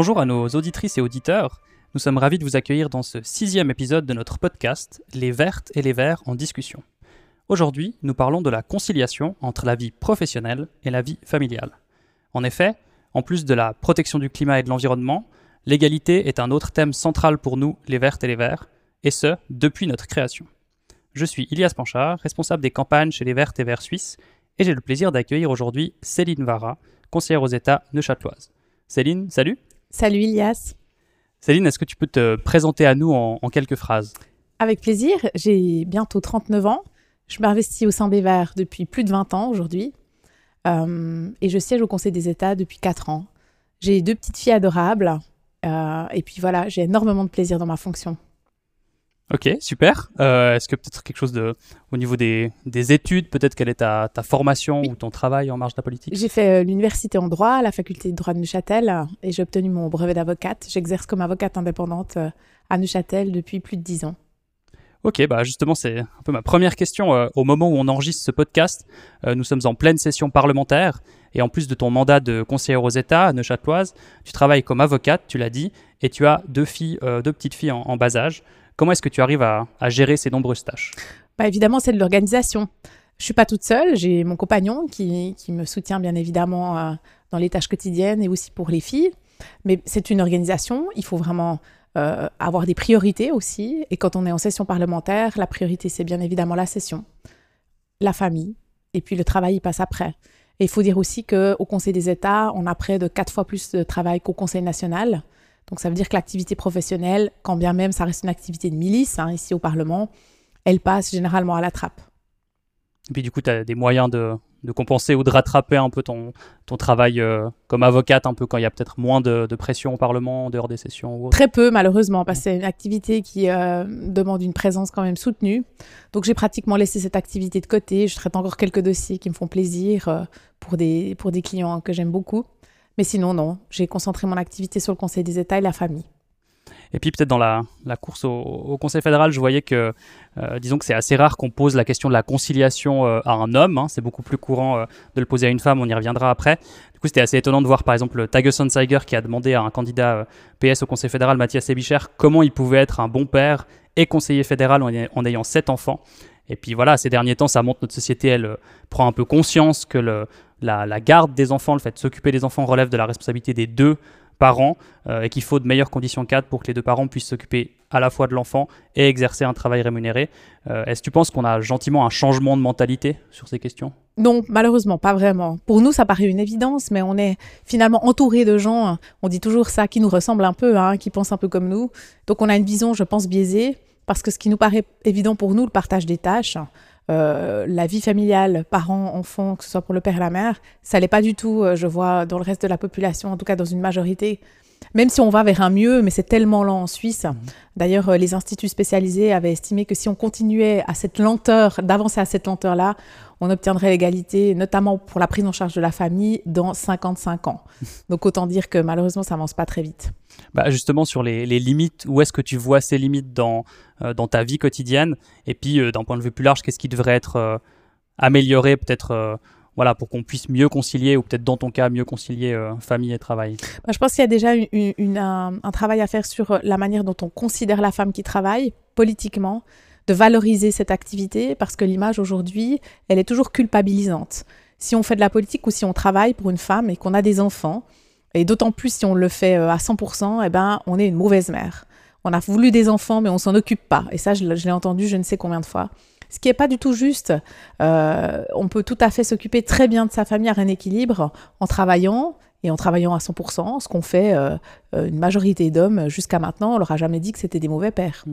Bonjour à nos auditrices et auditeurs. Nous sommes ravis de vous accueillir dans ce sixième épisode de notre podcast Les Vertes et les Verts en discussion. Aujourd'hui, nous parlons de la conciliation entre la vie professionnelle et la vie familiale. En effet, en plus de la protection du climat et de l'environnement, l'égalité est un autre thème central pour nous, les Vertes et les Verts, et ce, depuis notre création. Je suis Ilias Panchard, responsable des campagnes chez les Vertes et Verts suisses, et j'ai le plaisir d'accueillir aujourd'hui Céline Vara, conseillère aux États neuchâteloise. Céline, salut Salut Ilias. Céline, est-ce que tu peux te présenter à nous en, en quelques phrases? Avec plaisir, j'ai bientôt 39 ans. Je m'investis au Verts depuis plus de 20 ans aujourd'hui. Euh, et je siège au Conseil des États depuis 4 ans. J'ai deux petites filles adorables. euh, et puis voilà, j'ai énormément de plaisir dans ma fonction. Ok, super. Euh, est-ce que peut-être quelque chose de, au niveau des, des études, peut-être quelle est ta, ta formation Oui. ou ton travail en marge de la politique? J'ai fait euh, l'université en droit, la faculté de droit de Neuchâtel, et j'ai obtenu mon brevet d'avocate. J'exerce comme avocate indépendante euh, à Neuchâtel depuis plus de 10 ans. Ok, bah justement, c'est un peu ma première question. Euh, au moment où on enregistre ce podcast, euh, nous sommes en pleine session parlementaire. Et en plus de ton mandat de conseillère aux États, neuchâteloise, tu travailles comme avocate, tu l'as dit, et tu as deux filles, euh, deux petites filles en, en bas âge. Comment est-ce que tu arrives à, gérer ces nombreuses tâches? Bah, évidemment, c'est de l'organisation. Je suis pas toute seule, j'ai mon compagnon qui, qui me soutient bien évidemment euh, dans les tâches quotidiennes et aussi pour les filles. Mais c'est une organisation, il faut vraiment euh, avoir des priorités aussi. Et quand on est en session parlementaire, la priorité, c'est bien évidemment la session, la famille, et puis le travail, il passe après. Et il faut dire aussi qu'au Conseil des États, on a près de quatre fois plus de travail qu'au Conseil national. Donc ça veut dire que l'activité professionnelle, quand bien même ça reste une activité de milice, hein, ici au Parlement, elle passe généralement à la trappe. Et puis du coup, tu as des moyens de, de compenser ou de rattraper un peu ton, ton travail euh, comme avocate, un peu quand il y a peut-être moins de, de pression au Parlement, en dehors des sessions ou autre? Très peu, malheureusement, parce que c'est une activité qui euh, demande une présence quand même soutenue. Donc j'ai pratiquement laissé cette activité de côté. Je traite encore quelques dossiers qui me font plaisir euh, pour, des, pour des clients que j'aime beaucoup. Mais sinon, non, j'ai concentré mon activité sur le Conseil des États et la famille. Et puis peut-être dans la, course au, Conseil fédéral, je voyais que, euh, disons que c'est assez rare qu'on pose la question de la conciliation euh, à un homme. hein. C'est beaucoup plus courant euh, de le poser à une femme, on y reviendra après. Du coup, c'était assez étonnant de voir par exemple Tagesson Seiger qui a demandé à un candidat PS au Conseil fédéral, Mathias Ebicher, comment il pouvait être un bon père et conseiller fédéral en, en ayant sept enfants. Et puis voilà, ces derniers temps, ça montre notre société, elle prend un peu conscience que le, la, garde des enfants, le fait de s'occuper des enfants relève de la responsabilité des deux parents euh, et qu'il faut de meilleures conditions cadres pour que les deux parents puissent s'occuper à la fois de l'enfant et exercer un travail rémunéré. Euh, Est-ce que tu penses qu'on a gentiment un changement de mentalité sur ces questions? Non, malheureusement, pas vraiment. Pour nous, ça paraît une évidence, mais on est finalement entouré de gens, on dit toujours ça, qui nous ressemblent un peu, hein, qui pensent un peu comme nous. Donc on a une vision, je pense, biaisée, parce que ce qui nous paraît évident pour nous, le partage des tâches, euh, la vie familiale, parents, enfants, que ce soit pour le père et la mère, ça l'est pas du tout, euh, je vois, dans le reste de la population, en tout cas dans une majorité. Même si on va vers un mieux, mais c'est tellement lent en Suisse. D'ailleurs, euh, les instituts spécialisés avaient estimé que si on continuait à cette lenteur, d'avancer à cette lenteur-là, on obtiendrait l'égalité, notamment pour la prise en charge de la famille, dans 55 ans. Donc autant dire que malheureusement, ça avance pas très vite. bah Justement, sur les, les limites, où est-ce que tu vois ces limites dans, euh, dans ta vie quotidienne? Et puis, euh, d'un point de vue plus large, qu'est-ce qui devrait être euh, amélioré peut-être voilà, pour qu'on puisse mieux concilier, ou peut-être dans ton cas, mieux concilier euh, famille et travail Bah, je pense qu'il y a déjà un, travail à faire sur euh, la manière dont on considère la femme qui travaille politiquement, de valoriser cette activité, parce que l'image aujourd'hui, elle est toujours culpabilisante. Si on fait de la politique ou si on travaille pour une femme et qu'on a des enfants, et d'autant plus si on le fait euh, à 100%, eh ben, on est une mauvaise mère. On a voulu des enfants, mais on s'en occupe pas. Et ça, je l'ai entendu je ne sais combien de fois. Ce qui n'est pas du tout juste. Euh, on peut tout à fait s'occuper très bien de sa famille à un équilibre en travaillant et en travaillant à 100%, ce qu'on fait euh, euh, une majorité d'hommes jusqu'à maintenant. On leur a jamais dit que c'était des mauvais pères.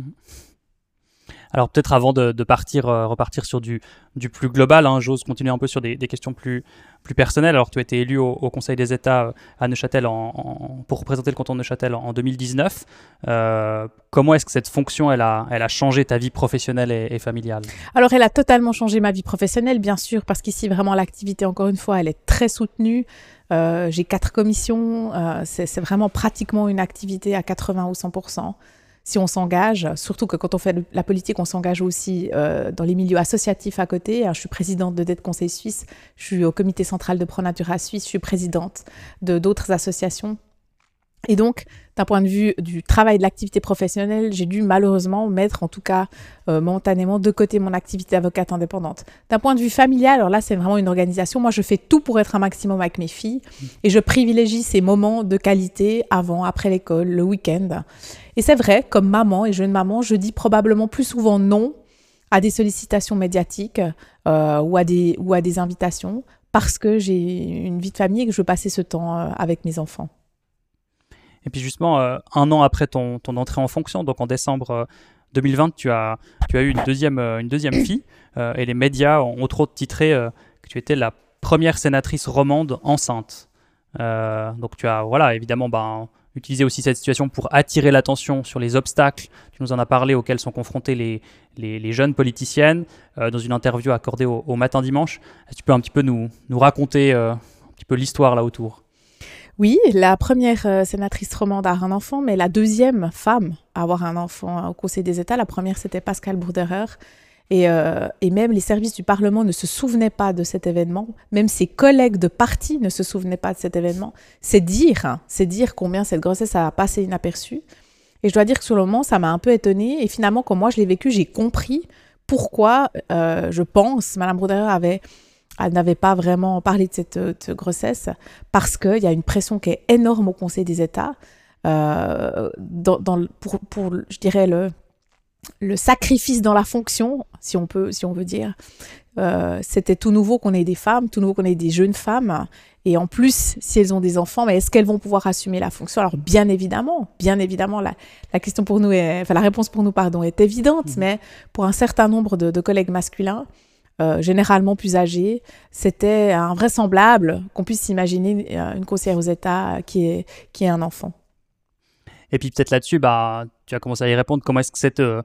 Alors peut-être avant de, partir, euh, repartir sur du, plus global, hein, j'ose continuer un peu sur des, questions plus, personnelles. Alors tu as été élu au, Conseil des États euh, à Neuchâtel pour représenter le canton de Neuchâtel en, en 2019. Euh, comment est-ce que cette fonction, elle a, changé ta vie professionnelle et, familiale? Alors, elle a totalement changé ma vie professionnelle, bien sûr, parce qu'ici, vraiment, l'activité, encore une fois, elle est très soutenue. J'ai quatre commissions. c'est vraiment pratiquement une activité à 80 ou 100 si on s'engage, surtout que quand on fait le- la politique, on s'engage aussi euh, dans les milieux associatifs à côté. hein. Je suis présidente de Dette Conseil Suisse, je suis au comité central de ProNatura Suisse, je suis présidente de d'autres associations. Et donc, d'un point de vue du travail de l'activité professionnelle, j'ai dû malheureusement mettre, en tout cas euh, momentanément, de côté mon activité d'avocate indépendante. D'un point de vue familial, alors là, c'est vraiment une organisation. Moi, je fais tout pour être un maximum avec mes filles et je privilégie ces moments de qualité avant, après l'école, le week-end. Et c'est vrai, comme maman et jeune maman, je dis probablement plus souvent non à des sollicitations médiatiques euh, ou, à des, ou à des invitations parce que j'ai une vie de famille et que je veux passer ce temps euh, avec mes enfants. Et puis justement, euh, un an après ton, ton, entrée en fonction, donc en décembre 2020, tu as, tu as eu une deuxième, une deuxième fille et les médias ont entre autres titré que tu étais la première sénatrice romande enceinte. donc tu as, voilà, évidemment, ben, utiliser aussi cette situation pour attirer l'attention sur les obstacles, tu nous en as parlé, auxquels sont confrontées les, les, jeunes politiciennes euh, dans une interview accordée au, matin dimanche. Est-ce que tu peux un petit peu nous, nous raconter euh, un petit peu l'histoire là autour? Oui, la première euh, sénatrice romande a un enfant, mais la deuxième femme à avoir un enfant au Conseil des États, la première c'était Pascal Bourderer, euh, et, même les services du Parlement ne se souvenaient pas de cet événement, même ses collègues de parti ne se souvenaient pas de cet événement. C'est dire, hein, c'est dire combien cette grossesse a passé inaperçue. Et je dois dire que sur le moment, ça m'a un peu étonnée. Et finalement, quand moi je l'ai vécu, j'ai compris pourquoi, euh, je pense, Madame Brouderer avait elle n'avait pas vraiment parlé de cette, grossesse parce qu'il y a une pression qui est énorme au Conseil des États euh, dans, pour, pour, je dirais, le, le sacrifice dans la fonction, si on peut, si on veut dire. Euh, c'était tout nouveau qu'on ait des femmes, tout nouveau qu'on ait des jeunes femmes. Et en plus, si elles ont des enfants, mais est-ce qu'elles vont pouvoir assumer la fonction? Alors bien évidemment, bien évidemment, la, question pour nous, est, enfin la réponse pour nous, pardon, est évidente. Mmh. Mais pour un certain nombre de, collègues masculins, euh, généralement plus âgés, c'était invraisemblable qu'on puisse s'imaginer euh, une conseillère aux États qui est qui est un enfant. Et puis peut-être là-dessus, bah, tu as commencé à y répondre. Comment est-ce que c'était euh,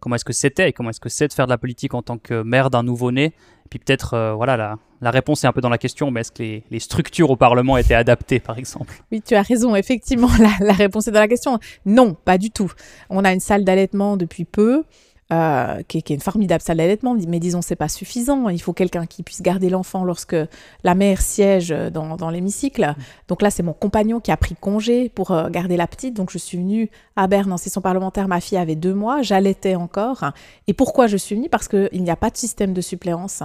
comment est-ce que c'était et comment est-ce que c'est de faire de la politique en tant que mère d'un nouveau-né? Et puis peut-être, euh, voilà, la, la, réponse est un peu dans la question, mais est-ce que les, les, structures au Parlement étaient adaptées, par exemple? Oui, tu as raison, effectivement, la, la réponse est dans la question. Non, pas du tout. On a une salle d'allaitement depuis peu. Euh, qui, est, une formidable salle d'allaitement, mais disons c'est pas suffisant. Il faut quelqu'un qui puisse garder l'enfant lorsque la mère siège dans, l'hémicycle. Donc là, c'est mon compagnon qui a pris congé pour euh, garder la petite. Donc je suis venue à Berne en session parlementaire. Ma fille avait deux mois, j'allaitais encore. Et pourquoi je suis venue? Parce qu'il n'y a pas de système de suppléance.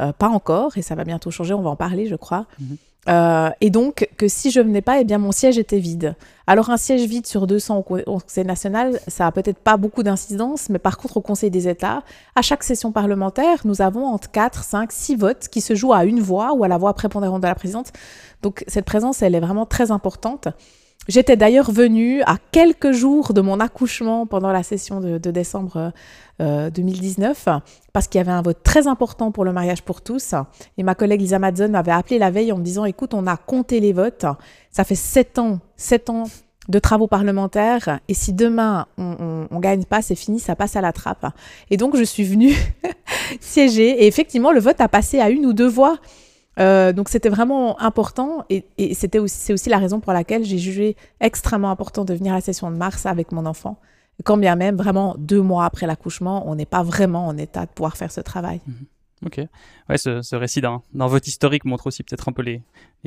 Euh, pas encore, et ça va bientôt changer, on va en parler, je crois. Mhm. Euh, et donc, que si je venais pas, eh bien, mon siège était vide. Alors, un siège vide sur 200 au, Conseil national, ça a peut-être pas beaucoup d'incidence, mais par contre, au Conseil des États, à chaque session parlementaire, nous avons entre 4, 5, 6 votes qui se jouent à une voix ou à la voix prépondérante de la présidente. Donc, cette présence, elle est vraiment très importante. J'étais d'ailleurs venue à quelques jours de mon accouchement pendant la session de, décembre 2019 euh, parce qu'il y avait un vote très important pour le mariage pour tous. Et ma collègue Lisa Madsen m'avait appelé la veille en me disant écoute, on a compté les votes. Ça fait sept ans, sept ans de travaux parlementaires. Et si demain on, on, gagne pas, c'est fini, ça passe à la trappe. Et donc je suis venue siéger. Et effectivement, le vote a passé à une ou deux voix. Euh, donc c'était vraiment important et, c'était aussi, c'est aussi la raison pour laquelle j'ai jugé extrêmement important de venir à la session de mars avec mon enfant. Quand bien même, vraiment deux mois après l'accouchement, on n'est pas vraiment en état de pouvoir faire ce travail. Mhm. Ok. Ouais, ce, récit dans, votre historique montre aussi peut-être un peu les,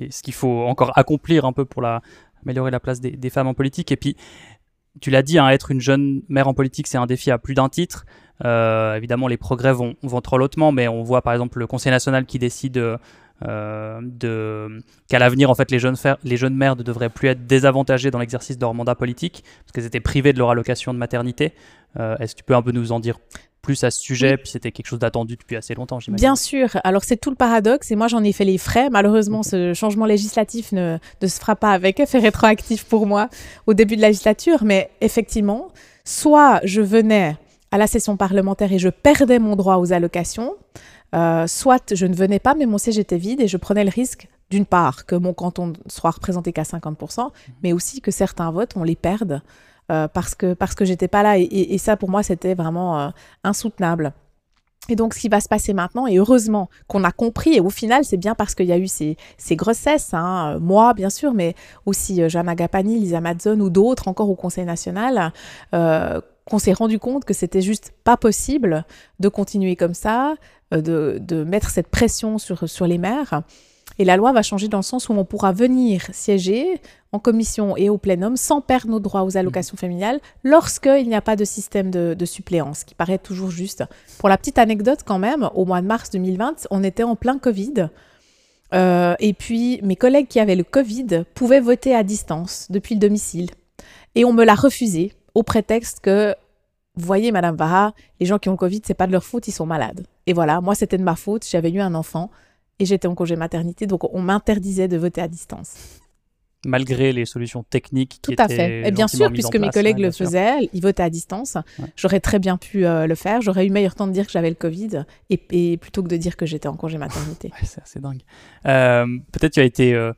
ce qu'il faut encore accomplir un peu pour améliorer la place des, femmes en politique. Et puis, tu l'as dit, hein, être une jeune mère en politique, c'est un défi à plus d'un titre. Euh, évidemment, les progrès vont, vont trop lentement, mais on voit par exemple le Conseil national qui décide euh, de qu'à l'avenir en fait les jeunes, les jeunes mères ne devraient plus être désavantagées dans l'exercice de leur mandat politique parce qu'elles étaient privées de leur allocation de maternité. Euh, est-ce que tu peux un peu nous en dire plus à ce sujet, puis c'était quelque chose d'attendu depuis assez longtemps, j'imagine. Bien sûr. Alors c'est tout le paradoxe, et moi j'en ai fait les frais. Malheureusement, ce changement législatif ne, ne se fera pas avec effet rétroactif pour moi au début de la législature, mais effectivement, soit je venais à la session parlementaire et je perdais mon droit aux allocations, euh, soit je ne venais pas, mais mon siège était vide et je prenais le risque, d'une part, que mon canton soit représenté qu'à 50%, mais aussi que certains votes, on les perde euh, parce que, parce que j'étais pas là. Et, ça, pour moi, c'était vraiment euh, insoutenable. Et donc, ce qui va se passer maintenant, et heureusement qu'on a compris, et au final, c'est bien parce qu'il y a eu ces, ces grossesses, hein, moi, bien sûr, mais aussi Jeanne Agapani, Lisa Madzon ou d'autres encore au Conseil national, qu'on s'est rendu compte que c'était juste pas possible de continuer comme ça, euh, de, de, mettre cette pression sur, sur les mères. Et la loi va changer dans le sens où on pourra venir siéger en commission et au plénum sans perdre nos droits aux allocations mmh. familiales lorsqu'il n'y a pas de système de, de, suppléance, qui paraît toujours juste. Pour la petite anecdote quand même, au mois de mars 2020, on était en plein Covid. Euh, et puis mes collègues qui avaient le Covid pouvaient voter à distance depuis le domicile. Et on me l'a refusé au prétexte que, vous voyez, Madame Barra, les gens qui ont le Covid, c'est pas de leur faute, ils sont malades. Et voilà, moi c'était de ma faute, j'avais eu un enfant et j'étais en congé maternité, donc on m'interdisait de voter à distance malgré les solutions techniques qui Tout à fait. Et bien sûr, puisque mes collègues le faisaient, ils votaient à distance. J'aurais très bien pu euh, le faire. J'aurais eu meilleur temps de dire que j'avais le Covid et, plutôt que de dire que j'étais en congé maternité. c'est assez dingue. Euh, peut-être tu as été euh,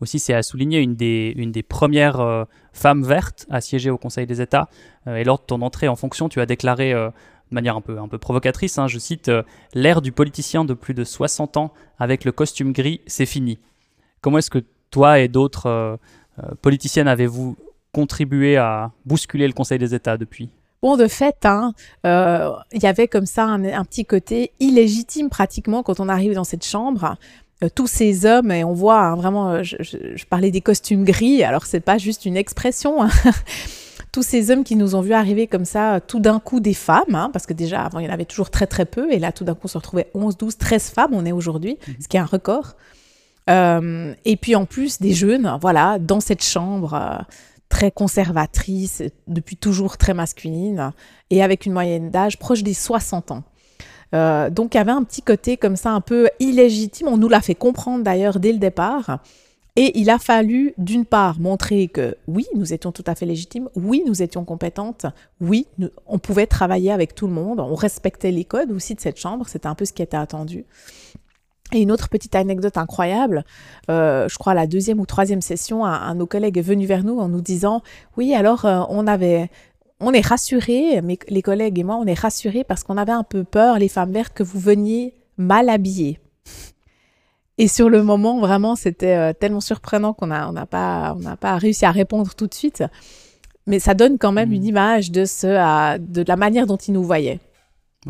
aussi, c'est à souligner, une des, une des premières femmes vertes à siéger au Conseil des États. et lors de ton entrée en fonction, tu as déclaré de manière un peu, un peu provocatrice, hein, je cite, L'ère du politicien de plus de 60 ans avec le costume gris, c'est fini. Comment est-ce que toi et d'autres euh, euh, politiciennes avez-vous contribué à bousculer le Conseil des États depuis? Bon, de fait, hein, euh, il y avait comme ça un, petit côté illégitime pratiquement quand on arrive dans cette chambre. Tous ces hommes, et on voit hein, vraiment, je, parlais des costumes gris, alors c'est pas juste une expression. Hein. tous ces hommes qui nous ont vu arriver comme ça, tout d'un coup des femmes, parce que déjà avant il y en avait toujours très très peu, et là tout d'un coup on se retrouvait 11, 12, 13 femmes, on est aujourd'hui, mmh. ce qui est un record. Euh, et puis en plus des jeunes, voilà, dans cette chambre euh, très conservatrice, depuis toujours très masculine, et avec une moyenne d'âge proche des 60 ans. Euh, donc il y avait un petit côté comme ça un peu illégitime, on nous l'a fait comprendre d'ailleurs dès le départ. Et il a fallu, d'une part, montrer que oui, nous étions tout à fait légitimes, oui, nous étions compétentes, oui, on pouvait travailler avec tout le monde, on respectait les codes aussi de cette chambre, c'était un peu ce qui était attendu. Et une autre petite anecdote incroyable, euh, je crois à la deuxième ou troisième session, un, de nos collègues est venu vers nous en nous disant, oui, alors euh, on avait, on est rassurés, mais les collègues et moi, on est rassurés parce qu'on avait un peu peur, les femmes vertes, que vous veniez mal habillées. Et sur le moment, vraiment, c'était euh, tellement surprenant qu'on n'a on n'a pas, on pas réussi à répondre tout de suite. Mais ça donne quand même mmh. une image de, ce, de la manière dont ils nous voyaient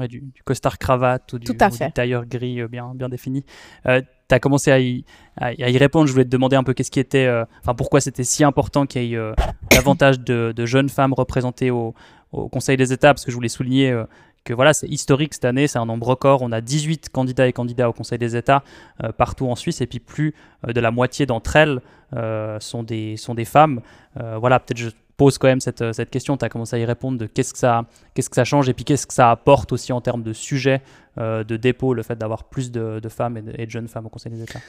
du, costard cravate ou du, tailleur gris euh, bien, bien défini. Euh, tu as commencé à y, à, y, répondre. Je voulais te demander un peu qu'est-ce qui était, euh, enfin pourquoi c'était si important qu'il y ait davantage de, jeunes femmes représentées au, au, Conseil des États, parce que je voulais souligner que voilà, c'est historique cette année, c'est un nombre record. On a 18 candidats et candidats au Conseil des États partout en Suisse, et puis plus de la moitié d'entre elles sont, des, sont des femmes. voilà, peut-être je pose quand même cette, cette question, tu as commencé à y répondre de qu'est-ce que ça, qu'est-ce que ça change et puis qu'est-ce que ça apporte aussi en termes de sujet euh, de dépôt, le fait d'avoir plus de, de femmes et de, jeunes femmes au Conseil des États.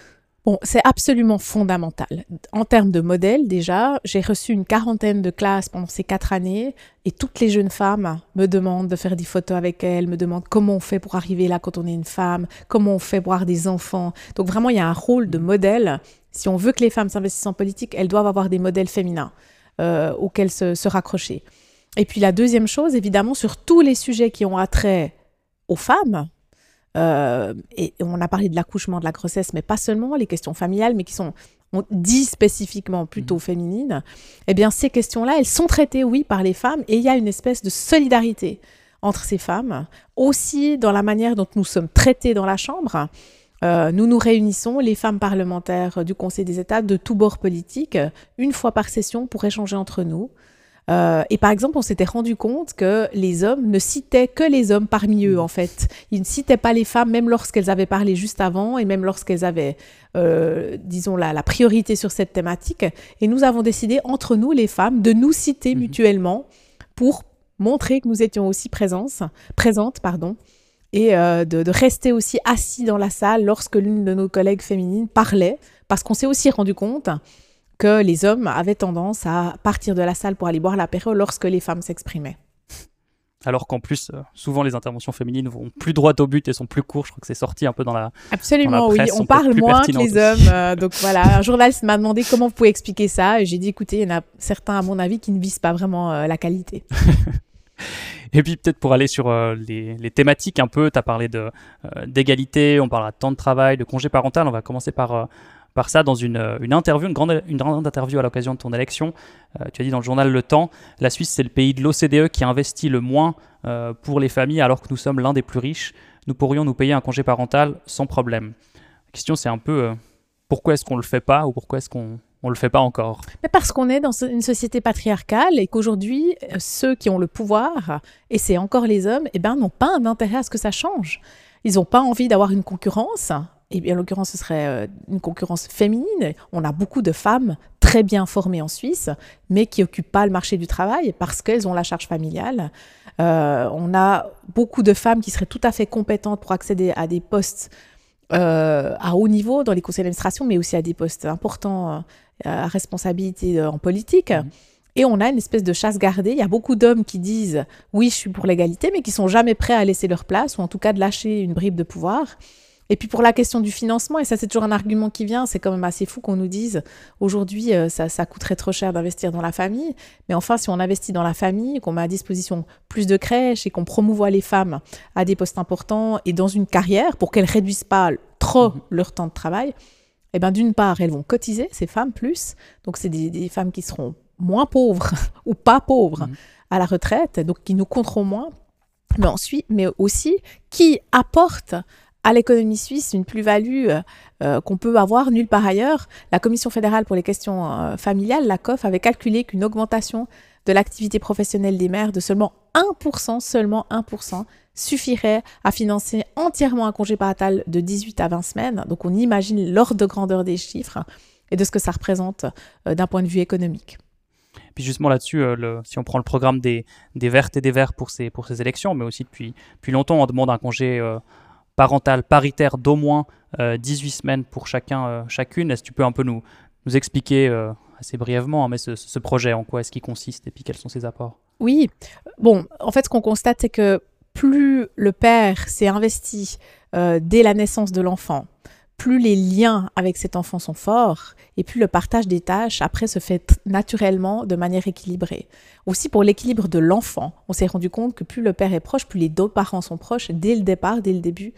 Bon, c'est absolument fondamental. En termes de modèle, déjà, j'ai reçu une quarantaine de classes pendant ces quatre années et toutes les jeunes femmes me demandent de faire des photos avec elles, me demandent comment on fait pour arriver là quand on est une femme, comment on fait pour avoir des enfants. Donc vraiment, il y a un rôle de modèle. Si on veut que les femmes s'investissent en politique, elles doivent avoir des modèles féminins. Euh, auxquels se, raccrocher. Et puis la deuxième chose, évidemment, sur tous les sujets qui ont attrait aux femmes, euh, et on a parlé de l'accouchement, de la grossesse, mais pas seulement, les questions familiales, mais qui sont on dit spécifiquement plutôt mmh. féminines, eh bien ces questions-là, elles sont traitées, oui, par les femmes, et il y a une espèce de solidarité entre ces femmes, aussi dans la manière dont nous sommes traités dans la Chambre. Euh, nous nous réunissons, les femmes parlementaires du Conseil des États de tous bords politiques, une fois par session pour échanger entre nous. Euh, et par exemple, on s'était rendu compte que les hommes ne citaient que les hommes parmi eux, en fait. Ils ne citaient pas les femmes, même lorsqu'elles avaient parlé juste avant et même lorsqu'elles avaient, euh, disons, la, la, priorité sur cette thématique. Et nous avons décidé, entre nous, les femmes, de nous citer mhm. mutuellement pour montrer que nous étions aussi présentes, présentes, pardon, et euh, de, rester aussi assis dans la salle lorsque l'une de nos collègues féminines parlait, parce qu'on s'est aussi rendu compte que les hommes avaient tendance à partir de la salle pour aller boire l'apéro lorsque les femmes s'exprimaient. Alors qu'en plus, euh, souvent les interventions féminines vont plus droit au but et sont plus courtes. Je crois que c'est sorti un peu dans la. Absolument, oui. On parle moins que les hommes. Euh, donc voilà, un journaliste m'a demandé comment vous pouvez expliquer ça. Et j'ai dit, écoutez, il y en a certains, à mon avis, qui ne visent pas vraiment la qualité. Et puis peut-être pour aller sur euh, les, thématiques un peu, tu as parlé euh, d'égalité, on parlera de temps de travail, de congé parental, on va commencer par, euh, par ça dans une, une, interview, une grande, une grande interview à l'occasion de ton élection. tu as dit dans le journal Le Temps, la Suisse c'est le pays de l'OCDE qui investit le moins pour les familles alors que nous sommes l'un des plus riches. Nous pourrions nous payer un congé parental sans problème. La question c'est un peu pourquoi est-ce qu'on le fait pas ou pourquoi est-ce qu'on on le fait pas encore Mais Parce qu'on est dans une société patriarcale et qu'aujourd'hui, euh, ceux qui ont le pouvoir, et c'est encore les hommes, eh ben, n'ont pas d'intérêt à ce que ça change. Ils n'ont pas envie d'avoir une concurrence. Et bien, en l'occurrence, ce serait euh, une concurrence féminine. On a beaucoup de femmes très bien formées en Suisse, mais qui n'occupent pas le marché du travail parce qu'elles ont la charge familiale. Euh, on a beaucoup de femmes qui seraient tout à fait compétentes pour accéder à des postes euh, à haut niveau dans les conseils d'administration, mais aussi à des postes importants à responsabilité en politique. Mmh. Et on a une espèce de chasse gardée. Il y a beaucoup d'hommes qui disent oui, je suis pour l'égalité, mais qui sont jamais prêts à laisser leur place ou en tout cas de lâcher une bribe de pouvoir. Et puis pour la question du financement, et ça c'est toujours un argument qui vient, c'est quand même assez fou qu'on nous dise aujourd'hui euh, ça, ça coûterait trop cher d'investir dans la famille. Mais enfin, si on investit dans la famille, qu'on met à disposition plus de crèches et qu'on promouvoit les femmes à des postes importants et dans une carrière pour qu'elles réduisent pas trop mhm. leur temps de travail, eh ben d'une part, elles vont cotiser, ces femmes plus. Donc c'est des, femmes qui seront moins pauvres ou pas pauvres mhm. à la retraite, donc qui nous compteront moins. Mais ensuite, mais aussi qui apportent à l'économie suisse une plus-value euh, euh, qu'on peut avoir nulle part ailleurs. La Commission fédérale pour les questions euh, familiales, la COF, avait calculé qu'une augmentation de l'activité professionnelle des mères de seulement 1%, seulement 1%, suffirait à financer entièrement un congé parental de 18 à 20 semaines. Donc on imagine l'ordre de grandeur des chiffres et de ce que ça représente d'un point de vue économique. Puis justement là-dessus, si on prend le programme des, des Vertes et des Verts pour ces, pour ces élections, mais aussi depuis, depuis longtemps, on demande un congé parentale paritaire d'au moins 18 euh, semaines pour chacun, euh, chacune. Est-ce que tu peux un peu nous, nous expliquer euh, assez brièvement hein, mais ce, projet, en quoi est-ce qu'il consiste et puis quels sont ses apports? Oui, bon, en fait, ce qu'on constate, c'est que plus le père s'est investi dès la naissance de l'enfant, plus les liens avec cet enfant sont forts et plus le partage des tâches après se fait naturellement de manière équilibrée. Aussi pour l'équilibre de l'enfant, on s'est rendu compte que plus le père est proche, plus les deux parents sont proches dès le départ, dès le début,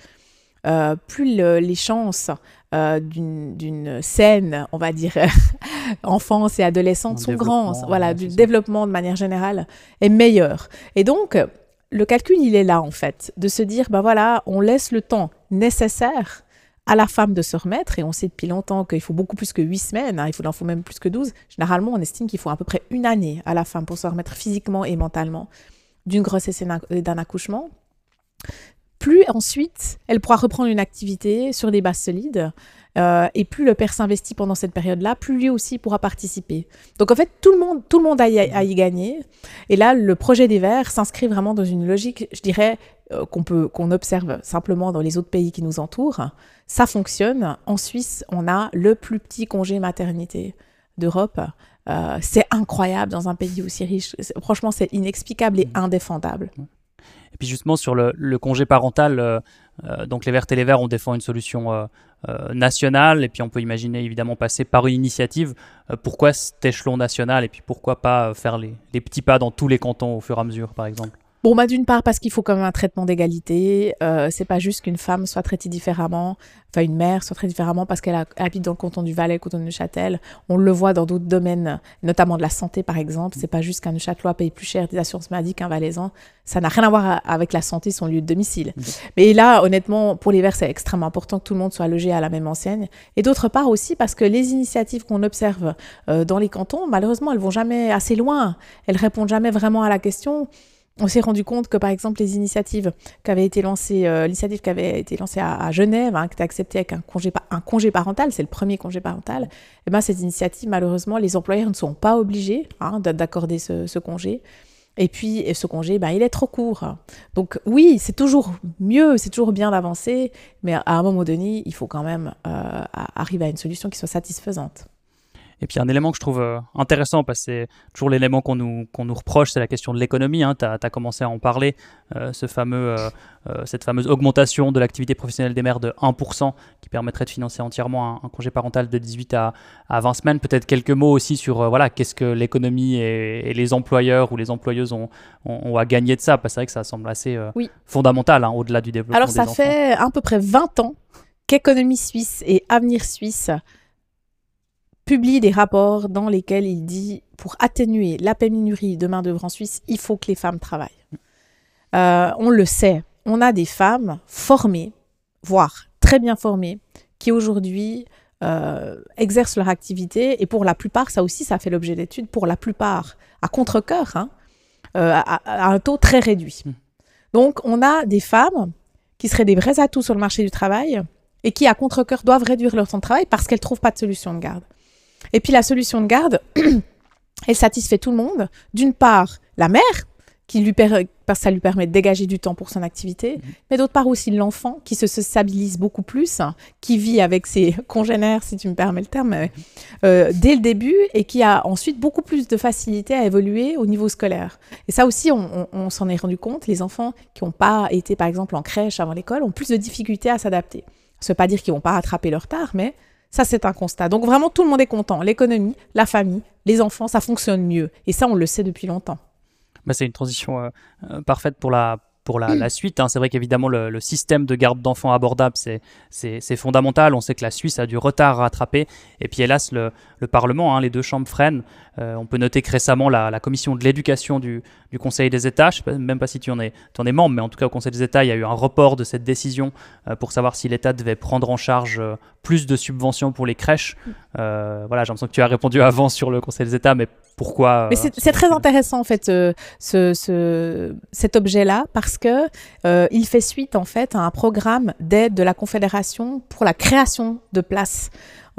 euh, plus les chances euh, d'une scène, on va dire, enfance et adolescente sont grandes. Voilà, du développement de manière générale est meilleur. Et donc, le calcul, il est là en fait, de se dire, ben voilà, on laisse le temps nécessaire à la femme de se remettre, et on sait depuis longtemps qu'il faut beaucoup plus que 8 semaines, hein, il faut, en faut même plus que 12. Généralement, on estime qu'il faut à peu près une année à la femme pour se remettre physiquement et mentalement d'une grossesse et d'un accouchement. Plus ensuite, elle pourra reprendre une activité sur des bases solides, euh, et plus le père s'investit pendant cette période-là, plus lui aussi pourra participer. Donc en fait, tout le monde, tout le monde a, y, a y gagner. Et là, le projet des Verts s'inscrit vraiment dans une logique, je dirais, euh, qu'on peut, qu'on observe simplement dans les autres pays qui nous entourent. Ça fonctionne. En Suisse, on a le plus petit congé maternité d'Europe. Euh, c'est incroyable dans un pays aussi riche. Franchement, c'est inexplicable et mmh. indéfendable. Et puis justement sur le, congé parental, euh, donc les Verts et les Verts, on défend une solution nationale et puis on peut imaginer évidemment passer par une initiative. pourquoi cet échelon national? Et puis pourquoi pas faire les, les petits pas dans tous les cantons au fur et à mesure par exemple? Bon, bah, d'une part, parce qu'il faut quand même un traitement d'égalité. Euh, c'est pas juste qu'une femme soit traitée différemment, enfin, une mère soit traitée différemment parce qu'elle habite dans le canton du Valais, le canton de Neuchâtel. On le voit dans d'autres domaines, notamment de la santé, par exemple. C'est pas juste qu'un Neuchâtelois paye plus cher des assurances maladie qu'un Valaisan. Ça n'a rien à voir avec la santé, son lieu de domicile. Mais là, honnêtement, pour les Verts, c'est extrêmement important que tout le monde soit logé à la même enseigne. Et d'autre part aussi parce que les initiatives qu'on observe euh, dans les cantons, malheureusement, elles vont jamais assez loin. Elles répondent jamais vraiment à la question on s'est rendu compte que par exemple les initiatives qui avaient été lancées, euh, l'initiative qui avait été lancée à, Genève, hein, qui était acceptée avec un congé, un congé parental, c'est le premier congé parental, et eh ben cette initiative malheureusement les employeurs ne sont pas obligés hein, d'accorder ce, congé. Et puis ce congé, ben, il est trop court. Donc oui, c'est toujours mieux, c'est toujours bien d'avancer, mais à un moment donné, il faut quand même euh, arriver à une solution qui soit satisfaisante. Et puis un élément que je trouve euh, intéressant, parce que c'est toujours l'élément qu'on nous, qu'on nous reproche, c'est la question de l'économie. Hein. Tu as, commencé à en parler, euh, ce fameux, euh, cette fameuse augmentation de l'activité professionnelle des mères de 1%, qui permettrait de financer entièrement un, congé parental de 18 à, à 20 semaines. Peut-être quelques mots aussi sur voilà, qu'est-ce que l'économie et, les employeurs ou les employeuses ont, ont, à gagner de ça, parce que c'est vrai que ça semble assez fondamental hein, au-delà du développement Alors ça fait à peu près 20 ans qu'Économie Suisse et Avenir Suisse publie des rapports dans lesquels il dit pour atténuer la pénurie de main-d'œuvre en Suisse, il faut que les femmes travaillent. Euh, on le sait, on a des femmes formées, voire très bien formées, qui aujourd'hui exercent leur activité. Et pour la plupart, ça aussi, ça fait l'objet d'études, pour la plupart, à contre-coeur, hein, à, un taux très réduit. Mmh. Donc, on a des femmes qui seraient des vrais atouts sur le marché du travail et qui, à contre-coeur, doivent réduire leur temps de travail parce qu'elles ne trouvent pas de solution de garde. Et puis, la solution de garde, elle satisfait tout le monde. D'une part, la mère, qui lui parce que ça lui permet de dégager du temps pour son activité, mhm. mais d'autre part aussi l'enfant qui se stabilise beaucoup plus, qui vit avec ses congénères, si tu me permets le terme, euh, dès le début et qui a ensuite beaucoup plus de facilité à évoluer au niveau scolaire. Et ça aussi, on, s'en est rendu compte, les enfants qui n'ont pas été par exemple en crèche avant l'école ont plus de difficultés à s'adapter. Ça ne veut pas dire qu'ils vont pas rattraper leur retard, mais ça, c'est un constat. Donc vraiment, tout le monde est content. L'économie, la famille, les enfants, ça fonctionne mieux. Et ça, on le sait depuis longtemps. Bah, c'est une transition euh, euh, parfaite pour la, pour la, suite. Hein. C'est vrai qu'évidemment, le, système de garde d'enfants abordable, c'est fondamental. On sait que la Suisse a du retard à rattraper. Et puis, hélas, le, le Parlement, hein, les deux chambres freinent. Euh, on peut noter que récemment, la, commission de l'éducation du, du, Conseil des États, je ne sais même pas si tu en, es, en es membre, mais en tout cas, au Conseil des États, il y a eu un report de cette décision pour savoir si l'État devait prendre en charge plus de subventions pour les crèches. voilà, j'ai l'impression que tu as répondu avant sur le Conseil des États, mais pourquoi Mais c'est très intéressant, en fait, ce, ce, cet objet-là, parce que il fait suite, en fait, à un programme d'aide de la Confédération pour la création de places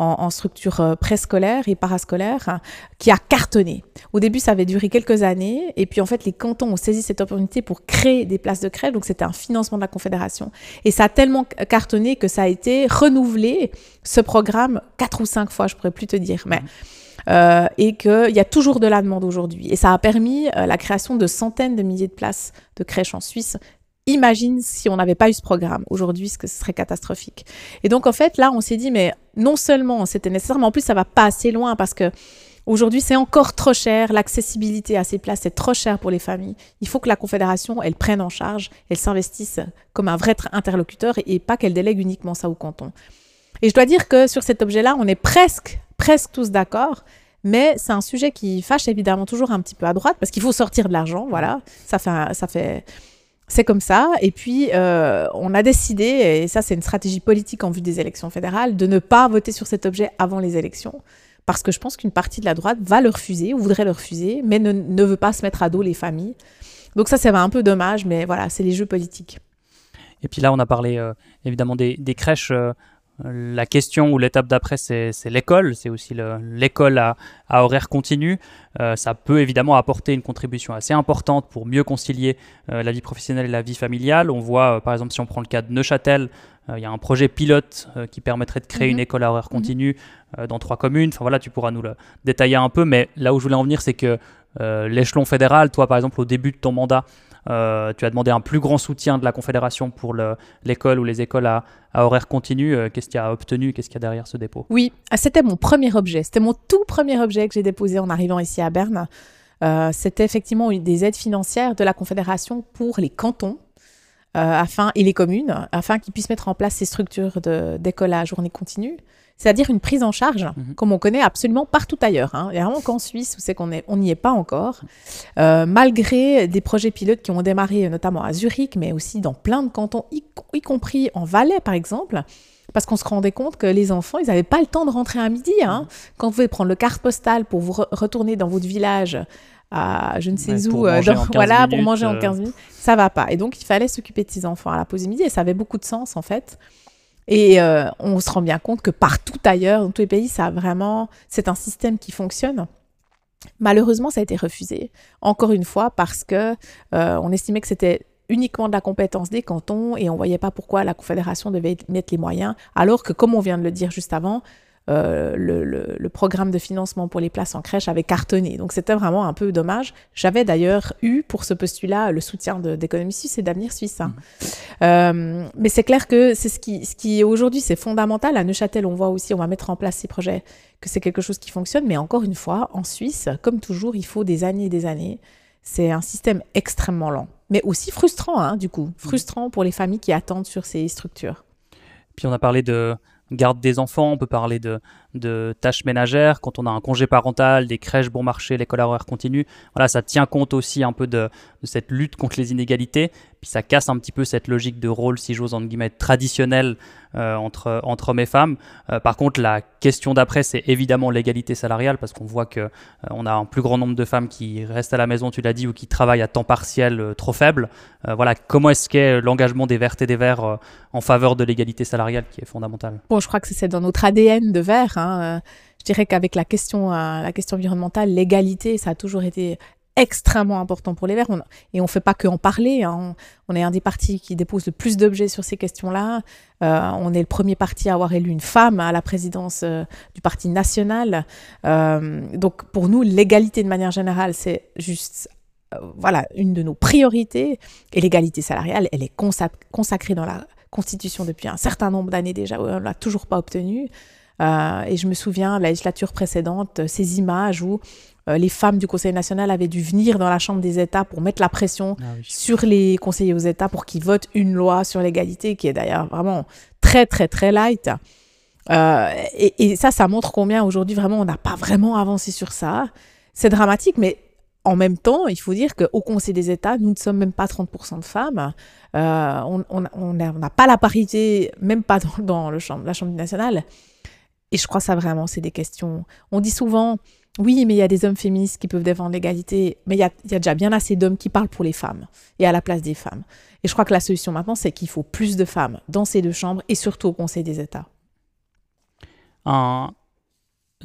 en, structure euh, préscolaire et parascolaire hein, qui a cartonné. Au début, ça avait duré quelques années et puis en fait, les cantons ont saisi cette opportunité pour créer des places de crèche. Donc, c'était un financement de la Confédération. Et ça a tellement cartonné que ça a été renouvelé, ce programme, quatre ou cinq fois, je pourrais plus te dire. Mais. Euh, et qu'il y a toujours de la demande aujourd'hui. Et ça a permis euh, la création de centaines de milliers de places de crèches en Suisse imagine si on n'avait pas eu ce programme aujourd'hui, ce serait catastrophique. Et donc en fait là, on s'est dit mais non seulement c'était nécessaire, mais en plus ça va pas assez loin parce que aujourd'hui c'est encore trop cher, l'accessibilité à ces places est trop cher pour les familles. Il faut que la confédération elle prenne en charge, elle s'investisse comme un vrai interlocuteur et, pas qu'elle délègue uniquement ça au canton. Et je dois dire que sur cet objet-là, on est presque presque tous d'accord. Mais c'est un sujet qui fâche évidemment toujours un petit peu à droite parce qu'il faut sortir de l'argent, voilà. Ça fait, ça fait, c'est comme ça. Et puis, euh, on a décidé, et ça c'est une stratégie politique en vue des élections fédérales, de ne pas voter sur cet objet avant les élections. Parce que je pense qu'une partie de la droite va le refuser ou voudrait le refuser, mais ne, veut pas se mettre à dos les familles. Donc ça, c'est un peu dommage, mais voilà, c'est les jeux politiques. Et puis là, on a parlé euh, évidemment des, crèches euh, la question ou l'étape d'après, c'est l'école, c'est aussi l'école à, horaire continu. Euh, ça peut évidemment apporter une contribution assez importante pour mieux concilier euh, la vie professionnelle et la vie familiale. On voit, euh, par exemple, si on prend le cas de Neuchâtel, il y a un projet pilote qui permettrait de créer une mhm. école à horaire mhm. continu dans trois communes. Enfin voilà, tu pourras nous le détailler un peu, mais là où je voulais en venir, c'est que l'échelon fédéral, toi par exemple, au début de ton mandat, euh, tu as demandé un plus grand soutien de la Confédération pour l'école ou les écoles à, horaire continu. Euh, qu'est-ce qu'il y a obtenu? Qu'est-ce qu'il y a derrière ce dépôt? Oui, ah, c'était mon premier objet. C'était mon tout premier objet que j'ai déposé en arrivant ici à Berne. Euh, c'était effectivement des aides financières de la Confédération pour les cantons afin, et les communes, afin qu'ils puissent mettre en place ces structures d'école à journée continue c'est-à-dire une prise en charge, mhm. comme on connaît absolument partout ailleurs. Hein. a vraiment qu'en Suisse, où c'est qu'on on n'y est pas encore, euh, malgré des projets pilotes qui ont démarré notamment à Zurich, mais aussi dans plein de cantons, y, compris en Valais par exemple. Parce qu'on se rendait compte que les enfants, ils n'avaient pas le temps de rentrer à midi. Hein. Mhm. Quand vous pouvez prendre le carte postale pour vous retourner dans votre village à je ne sais où, euh, voilà, pour manger en 15 euh. minutes, ça va pas. Et donc, il fallait s'occuper de ses enfants à la pause midi et ça avait beaucoup de sens en fait. Et euh, on se rend bien compte que partout ailleurs, dans tous les pays, ça a vraiment, c'est un système qui fonctionne. Malheureusement, ça a été refusé. Encore une fois, parce que euh, on estimait que c'était uniquement de la compétence des cantons et on voyait pas pourquoi la Confédération devait mettre les moyens, alors que, comme on vient de le dire juste avant, euh, le, programme de financement pour les places en crèche avait cartonné. Donc c'était vraiment un peu dommage. J'avais d'ailleurs eu pour ce postulat le soutien d'économie suisse et d'avenir suisse. Hein. Mmh. Euh, mais c'est clair que c'est ce qui, ce qui aujourd'hui c'est fondamental. À Neuchâtel, on voit aussi, on va mettre en place ces projets, que c'est quelque chose qui fonctionne. Mais encore une fois, en Suisse, comme toujours, il faut des années et des années. C'est un système extrêmement lent, mais aussi frustrant, hein, du coup, frustrant pour les familles qui attendent sur ces structures. Puis on a parlé de, garde des enfants, on peut parler de, de, tâches ménagères, quand on a un congé parental, des crèches bon marché, l'école à horaire continu. Voilà, ça tient compte aussi un peu de, cette lutte contre les inégalités. puis ça casse un petit peu cette logique de rôle, si j'ose, entre guillemets, traditionnelle euh, entre, hommes et femmes. Euh, par contre, la question d'après, c'est évidemment l'égalité salariale, parce qu'on voit qu'on on a un plus grand nombre de femmes qui restent à la maison, tu l'as dit, ou qui travaillent à temps partiel trop faible. voilà, comment est-ce qu'est l'engagement des Vertes et des Verts en faveur de l'égalité salariale qui est fondamentale? Bon, je crois que c'est dans notre ADN de Verts. Hein, je dirais qu'avec la question, la question environnementale, l'égalité, ça a toujours été extrêmement important pour les Verts. et on ne fait pas que en parler. Hein. On, est un des partis qui dépose le plus d'objets sur ces questions-là. Euh, on est le premier parti à avoir élu une femme à la présidence euh, du Parti national. Euh, donc pour nous, l'égalité de manière générale, c'est juste voilà une de nos priorités. Et l'égalité salariale, elle est consacrée dans la Constitution depuis un certain nombre d'années déjà. On ne l'a toujours pas obtenue. Et je me souviens, la législature précédente, ces images où euh, les femmes du Conseil national avaient dû venir dans la Chambre des États pour mettre la pression ah sur les conseillers aux États pour qu'ils votent une loi sur l'égalité, qui est d'ailleurs vraiment très, très, très light. Euh, et, ça, ça montre combien aujourd'hui, vraiment, on n'a pas vraiment avancé sur ça. C'est dramatique, mais en même temps, il faut dire qu'au Conseil des États, nous ne sommes même pas 30% de femmes. Euh, on n'a pas la parité, même pas dans, le chambre, la Chambre nationale. Et je crois ça vraiment, c'est des questions. On dit souvent, oui, mais il y a des hommes féministes qui peuvent défendre l'égalité, mais il y, a, déjà bien assez d'hommes qui parlent pour les femmes et à la place des femmes. Et je crois que la solution maintenant, c'est qu'il faut plus de femmes dans ces deux chambres et surtout au Conseil des États. Un,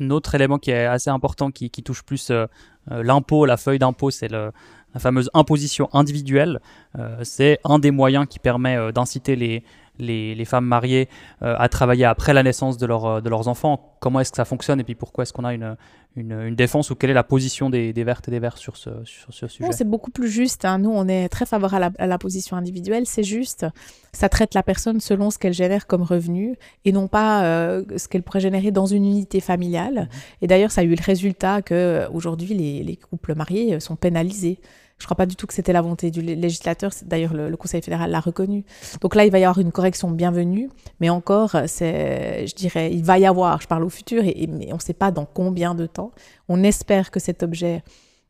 autre élément qui est assez important, qui, touche plus euh, euh, l'impôt, la feuille d'impôt, c'est la fameuse imposition individuelle. Euh, c'est un des moyens qui permet d'inciter les, les, femmes mariées à travailler après la naissance de, de leurs enfants. Comment est-ce que ça fonctionne et puis pourquoi est-ce qu'on a une, une, défense ou quelle est la position des, Vertes et des Verts sur ce, sur ce sujet? C'est beaucoup plus juste. Hein. Nous, on est très favorable à la, position individuelle. C'est juste, ça traite la personne selon ce qu'elle génère comme revenu et non pas euh, ce qu'elle pourrait générer dans une unité familiale. Mhm. Et d'ailleurs, ça a eu le résultat qu'aujourd'hui, les, les couples mariés sont pénalisés. Je ne crois pas du tout que c'était la volonté du législateur. D'ailleurs, le, Conseil fédéral l'a reconnu. Donc là, il va y avoir une correction bienvenue. Mais encore, c'est, je dirais, il va y avoir, je parle au futur, mais on ne sait pas dans combien de temps. On espère que cet objet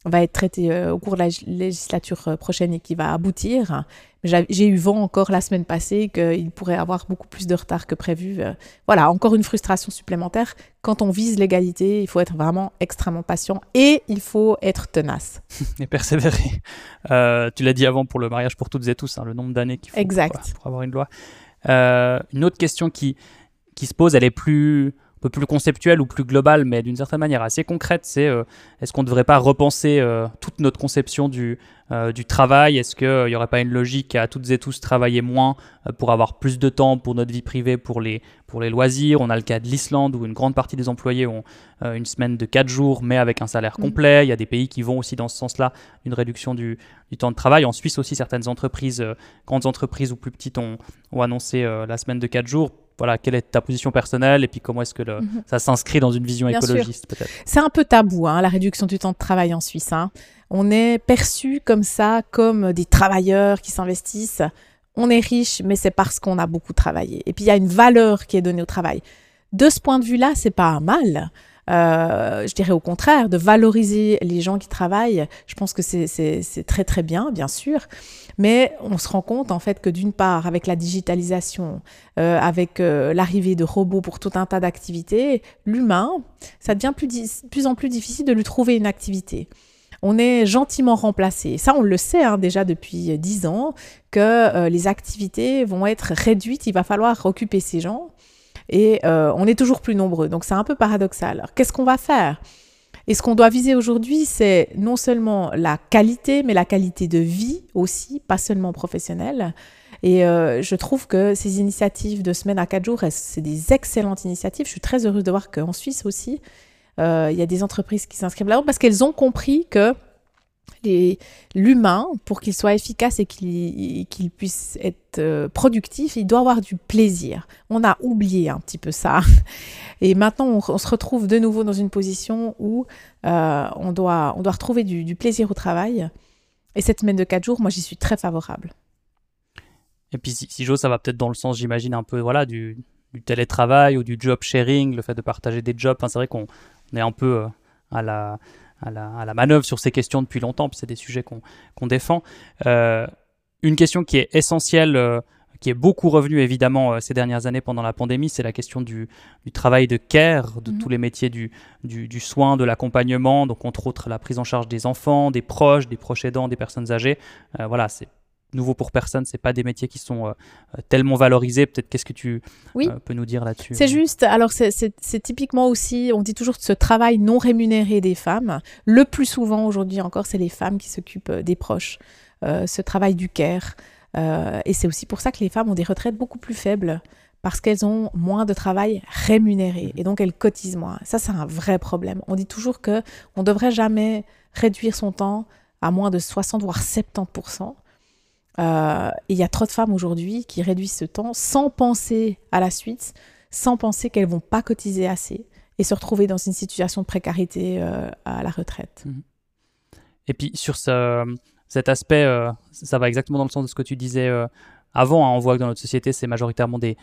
va être traité euh, au cours de la législature euh, prochaine et qui va aboutir. J'ai eu vent encore la semaine passée qu'il pourrait avoir beaucoup plus de retard que prévu. Euh, voilà, encore une frustration supplémentaire. Quand on vise l'égalité, il faut être vraiment extrêmement patient et il faut être tenace. et persévérer. tu l'as dit avant pour le mariage pour toutes et tous, hein, le nombre d'années qu'il faut exact. Pour, avoir une loi. une autre question qui, qui se pose, elle est plus un peu plus conceptuelle ou plus globale, mais d'une certaine manière assez concrète, c'est euh, est-ce qu'on ne devrait pas repenser euh, toute notre conception du, euh, du travail? Est-ce qu'il n'y aurait pas une logique à toutes et tous travailler moins pour avoir plus de temps pour notre vie privée, pour les, pour les loisirs? On a le cas de l'Islande où une grande partie des employés ont une semaine de 4 jours, mais avec un salaire mmh. complet. Il y a des pays qui vont aussi dans ce sens-là, une réduction du, du, temps de travail. En Suisse aussi, certaines entreprises, grandes entreprises ou plus petites, ont, ont annoncé la semaine de 4 jours voilà, quelle est ta position personnelle et puis comment est-ce que mhm. ça s'inscrit dans une vision écologiste peut-être C'est un peu tabou, hein, la réduction du temps de travail en Suisse. Hein. On est perçu comme ça, comme des travailleurs qui s'investissent. On est riche, mais c'est parce qu'on a beaucoup travaillé. Et puis il y a une valeur qui est donnée au travail. De ce point de vue-là, c'est pas mal. Euh, je dirais au contraire, de valoriser les gens qui travaillent. Je pense que c'est très très bien, bien sûr. Mais on se rend compte en fait que d'une part, avec la digitalisation, euh, avec euh, l'arrivée de robots pour tout un tas d'activités, l'humain, ça devient plus, plus en plus difficile de lui trouver une activité on est gentiment remplacé. Ça, on le sait hein, déjà depuis dix ans, que euh, les activités vont être réduites, il va falloir occuper ces gens, et on est toujours plus nombreux. Donc c'est un peu paradoxal. Alors qu'est-ce qu'on va faire? Et ce qu'on doit viser aujourd'hui, c'est non seulement la qualité, mais la qualité de vie aussi, pas seulement professionnelle. Et euh, je trouve que ces initiatives de semaine à quatre jours, c'est des excellentes initiatives. Je suis très heureuse de voir qu'en Suisse aussi, euh, il y a des entreprises qui s'inscrivent là-haut parce qu'elles ont compris que l'humain, pour qu'il soit efficace et qu'il puisse être euh, productif, il doit avoir du plaisir. On a oublié un petit peu ça. Et maintenant, on, se retrouve de nouveau dans une position où euh, on, doit, on doit retrouver du, plaisir au travail. Et cette semaine de 4 jours, moi, j'y suis très favorable. Et puis, si, j'ose, ça va peut-être dans le sens, j'imagine, un peu voilà, du, télétravail ou du job sharing, le fait de partager des jobs. c'est vrai qu'on est un peu euh, à la à la, manœuvre sur ces questions depuis longtemps, puis c'est des sujets qu'on défend. Euh, une question qui est essentielle qui est beaucoup revenu évidemment euh, ces dernières années pendant la pandémie, c'est la question du, travail de care, de mhm. tous les métiers du, du, soin, de l'accompagnement, donc entre autres la prise en charge des enfants, des proches, des proches aidants, des personnes âgées. Euh, voilà, c'est nouveau pour personne, c'est pas des métiers qui sont euh, tellement valorisés. Peut-être qu'est-ce que tu peux nous dire là-dessus? C'est juste. Alors c'est typiquement aussi, on dit toujours ce travail non rémunéré des femmes. Le plus souvent aujourd'hui encore, c'est les femmes qui s'occupent des proches. ce travail du care. Euh, et c'est aussi pour ça que les femmes ont des retraites beaucoup plus faibles parce qu'elles ont moins de travail rémunéré et donc elles cotisent moins. Ça, c'est un vrai problème. On dit toujours que on devrait jamais réduire son temps à moins de 60 voire 70 euh, il y a trop de femmes aujourd'hui qui réduisent ce temps sans penser à la suite, sans penser qu'elles vont pas cotiser assez et se retrouver dans une situation de précarité euh, à la retraite. Mhm. Et puis sur ce, cet aspect, euh, ça va exactement dans le sens de ce que tu disais avant. Hein. on voit que dans notre société, c'est majoritairement des,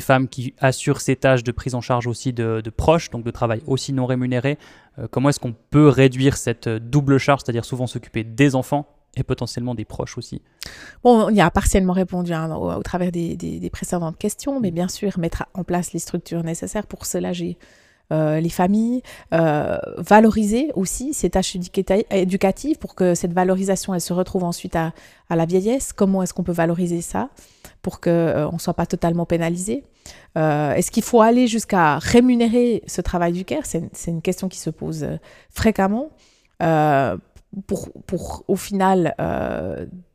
femmes qui assurent ces tâches de prise en charge aussi de, proches, donc de travail aussi non rémunéré. Comment est-ce qu'on peut réduire cette double charge, c'est-à-dire souvent s'occuper des enfants et potentiellement des proches aussi. Bon, on y a partiellement répondu hein, au, travers des, des, précédentes questions, mais bien sûr, mettre en place les structures nécessaires pour soulager euh, les familles, euh, valoriser aussi ces tâches éducatives pour que cette valorisation elle se retrouve ensuite à, la vieillesse. Comment est-ce qu'on peut valoriser ça pour qu'on euh, ne soit pas totalement pénalisé? Est-ce qu'il faut aller jusqu'à rémunérer ce travail du CARE C'est une question qui se pose fréquemment pour, pour, au final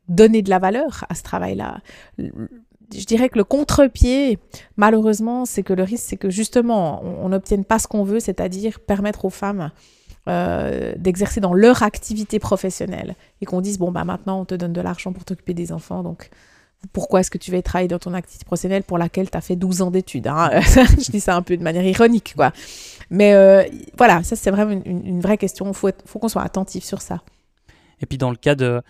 donner de la valeur à ce travail-là. Je dirais que le contre-pied, malheureusement, c'est que le risque, c'est que justement, on n'obtienne pas ce qu'on veut, c'est-à-dire permettre aux femmes euh, d'exercer dans leur activité professionnelle. Et qu'on dise, bon, bah maintenant, on te donne de l'argent pour t'occuper des enfants, donc pourquoi est-ce que tu vas travailler dans ton activité professionnelle pour laquelle tu as fait 12 ans d'études hein Je dis ça un peu de manière ironique, quoi. Mais euh, voilà, ça, c'est vraiment une, vraie question. Il faut, faut qu'on soit attentif sur ça. Et puis, dans le cas de,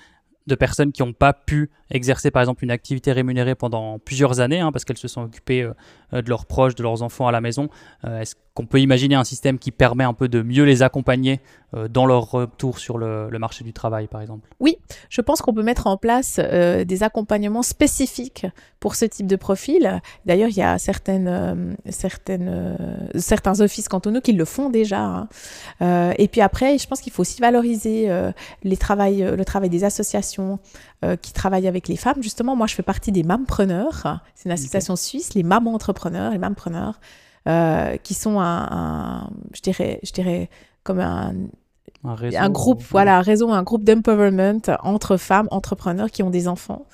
de personnes qui n'ont pas pu exercer par exemple une activité rémunérée pendant plusieurs années hein, parce qu'elles se sont occupées euh, de leurs proches, de leurs enfants à la maison. Euh, est-ce qu'on peut imaginer un système qui permet un peu de mieux les accompagner dans leur retour sur le, marché du travail par exemple? Oui, je pense qu'on peut mettre en place des accompagnements spécifiques pour ce type de profil. D'ailleurs, il y a certaines, certaines, certains offices cantonaux qui le font déjà. Hein. et puis après, je pense qu'il faut aussi valoriser les travail, le travail des associations, euh, qui travaille avec les femmes. Justement, moi, je fais partie des mampreneurs. C'est une association suisse, les mamans entrepreneurs, les mampreneurs, euh, qui sont un, je dirais, je dirais comme un, un, réseau, un groupe, voilà, un réseau, un groupe d'empowerment entre femmes entrepreneurs qui ont des enfants.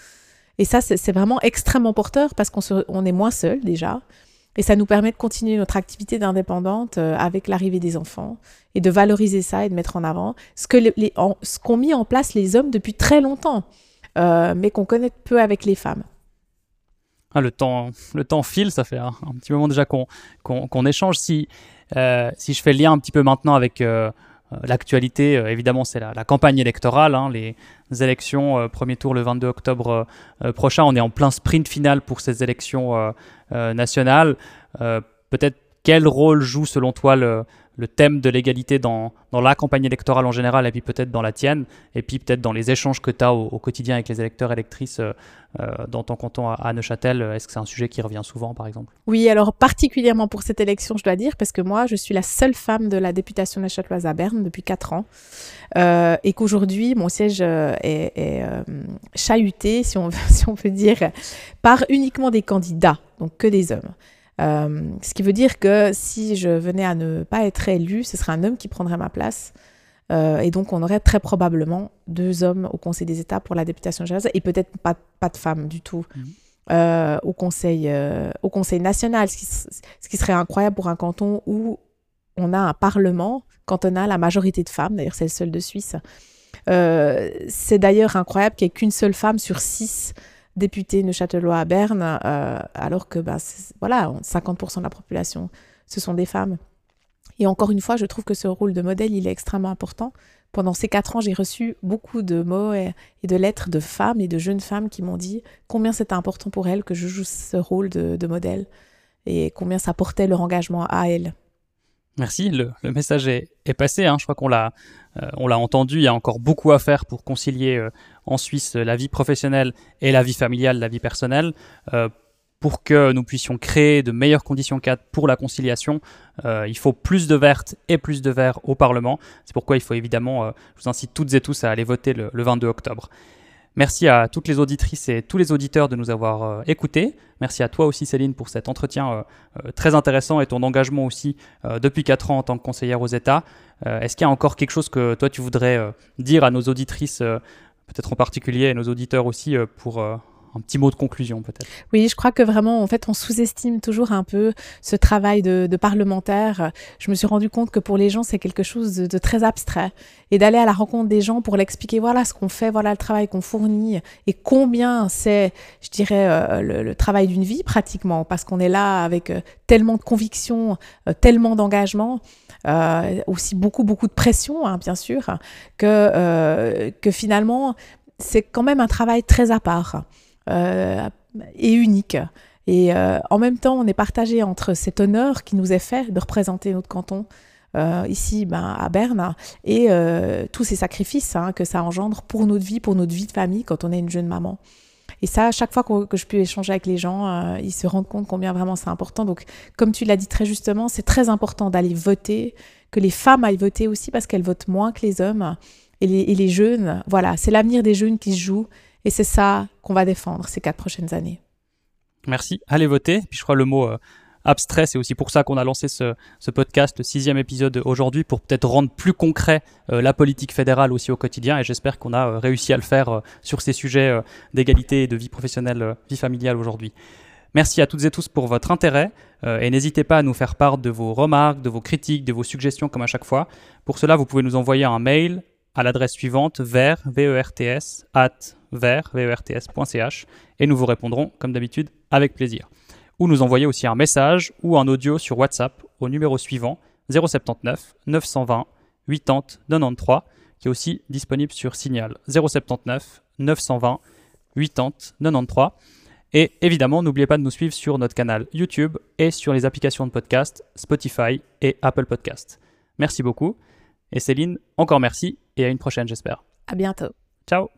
Et ça, c'est vraiment extrêmement porteur parce qu'on on est moins seul déjà. Et ça nous permet de continuer notre activité d'indépendante euh, avec l'arrivée des enfants et de valoriser ça et de mettre en avant ce que les, ce qu'ont mis en place les hommes depuis très longtemps. Euh, mais qu'on connaît peu avec les femmes. Ah, le, temps, le temps file, ça fait un, petit moment déjà qu'on échange. Si, euh, si je fais le lien un petit peu maintenant avec euh, l'actualité, évidemment, c'est la, campagne électorale, hein, les élections, premier tour le 22 octobre prochain. On est en plein sprint final pour ces élections nationales. Peut-être quel rôle joue selon toi le, le thème de l'égalité dans, dans, la campagne électorale en général, et puis peut-être dans la tienne, et puis peut-être dans les échanges que tu as au, quotidien avec les électeurs électrices euh, euh, dans ton canton à, Neuchâtel. Est-ce que c'est un sujet qui revient souvent, par exemple? Oui, alors particulièrement pour cette élection, je dois dire, parce que moi, je suis la seule femme de la députation neuchâteloise à Berne depuis 4 ans, euh, et qu'aujourd'hui, mon siège est, chahuté, si on, si on peut dire, par uniquement des candidats, donc que des hommes. Euh, ce qui veut dire que si je venais à ne pas être élue, ce serait un homme qui prendrait ma place. Euh, et donc, on aurait très probablement deux hommes au Conseil des États pour la députation générale et peut-être pas, pas de femmes du tout mhm. euh, au, conseil, au Conseil national, ce qui, ce qui, serait incroyable pour un canton où on a un parlement cantonal à majorité de femmes. D'ailleurs, c'est le seul de Suisse. c'est d'ailleurs incroyable qu'il n'y ait qu'une seule femme sur six député neuchâtelois à Berne, euh, alors que bah, voilà, 50% de la population, ce sont des femmes. Et encore une fois, je trouve que ce rôle de modèle, il est extrêmement important. Pendant ces quatre ans, j'ai reçu beaucoup de mots et, de lettres de femmes et de jeunes femmes qui m'ont dit combien c'était important pour elles que je joue ce rôle de, modèle et combien ça portait leur engagement à elles. Merci, le, message est, passé. Hein. Je crois qu'on l'a, euh, l'a entendu. Il y a encore beaucoup à faire pour concilier euh, en Suisse la vie professionnelle et la vie familiale, la vie personnelle. Euh, pour que nous puissions créer de meilleures conditions cadres pour la conciliation, il faut plus de vertes et plus de verts au Parlement. C'est pourquoi il faut évidemment, je vous incite toutes et tous à aller voter le, le 22 octobre. Merci à toutes les auditrices et tous les auditeurs de nous avoir euh, écoutés. Merci à toi aussi Céline pour cet entretien euh, euh, très intéressant et ton engagement aussi depuis 4 ans en tant que conseillère aux États. Est-ce qu'il y a encore quelque chose que toi tu voudrais dire à nos auditrices, peut-être en particulier et nos auditeurs aussi, pour un petit mot de conclusion peut-être. Oui, je crois que vraiment, en fait, on sous-estime toujours un peu ce travail de, parlementaire. Je me suis rendu compte que pour les gens, c'est quelque chose de, très abstrait. Et d'aller à la rencontre des gens pour l'expliquer, voilà ce qu'on fait, voilà le travail qu'on fournit, et combien c'est, je dirais, euh, le, travail d'une vie pratiquement, parce qu'on est là avec euh, tellement de conviction, euh, tellement d'engagement. aussi beaucoup beaucoup de pression hein, bien sûr que finalement c'est quand même un travail très à part et unique. Et euh, en même temps, on est partagé entre cet honneur qui nous est fait de représenter notre canton euh, ici ben, à Berne et tous ces sacrifices hein, que ça engendre pour notre vie, pour notre vie de famille quand on est une jeune maman. Et ça, chaque fois que, je peux échanger avec les gens, ils se rendent compte combien vraiment c'est important. Donc, comme tu l'as dit très justement, c'est très important d'aller voter, que les femmes aillent voter aussi parce qu'elles votent moins que les hommes. Et les, et les jeunes, voilà, c'est l'avenir des jeunes qui se joue. Et c'est ça qu'on va défendre ces quatre prochaines années. Merci. Allez voter. Puis je crois le mot euh, abstrait, c'est aussi pour ça qu'on a lancé ce, podcast, le sixième épisode aujourd'hui, pour peut-être rendre plus concret euh, la politique fédérale aussi au quotidien. Et j'espère qu'on a euh, réussi à le faire sur ces sujets d'égalité et de vie professionnelle, vie familiale aujourd'hui. Merci à toutes et tous pour votre intérêt et n'hésitez pas à nous faire part de vos remarques, de vos critiques, de vos suggestions comme à chaque fois. Pour cela, vous pouvez nous envoyer un mail à l'adresse suivante vers verts vers verts.ch et nous vous répondrons comme d'habitude avec plaisir. Ou nous envoyer aussi un message ou un audio sur WhatsApp au numéro suivant 079 920 80 93 qui est aussi disponible sur Signal 079 920 80 93. Et évidemment, n'oubliez pas de nous suivre sur notre canal YouTube et sur les applications de podcast Spotify et Apple Podcast. Merci beaucoup. Et Céline, encore merci et à une prochaine, j'espère. À bientôt. Ciao.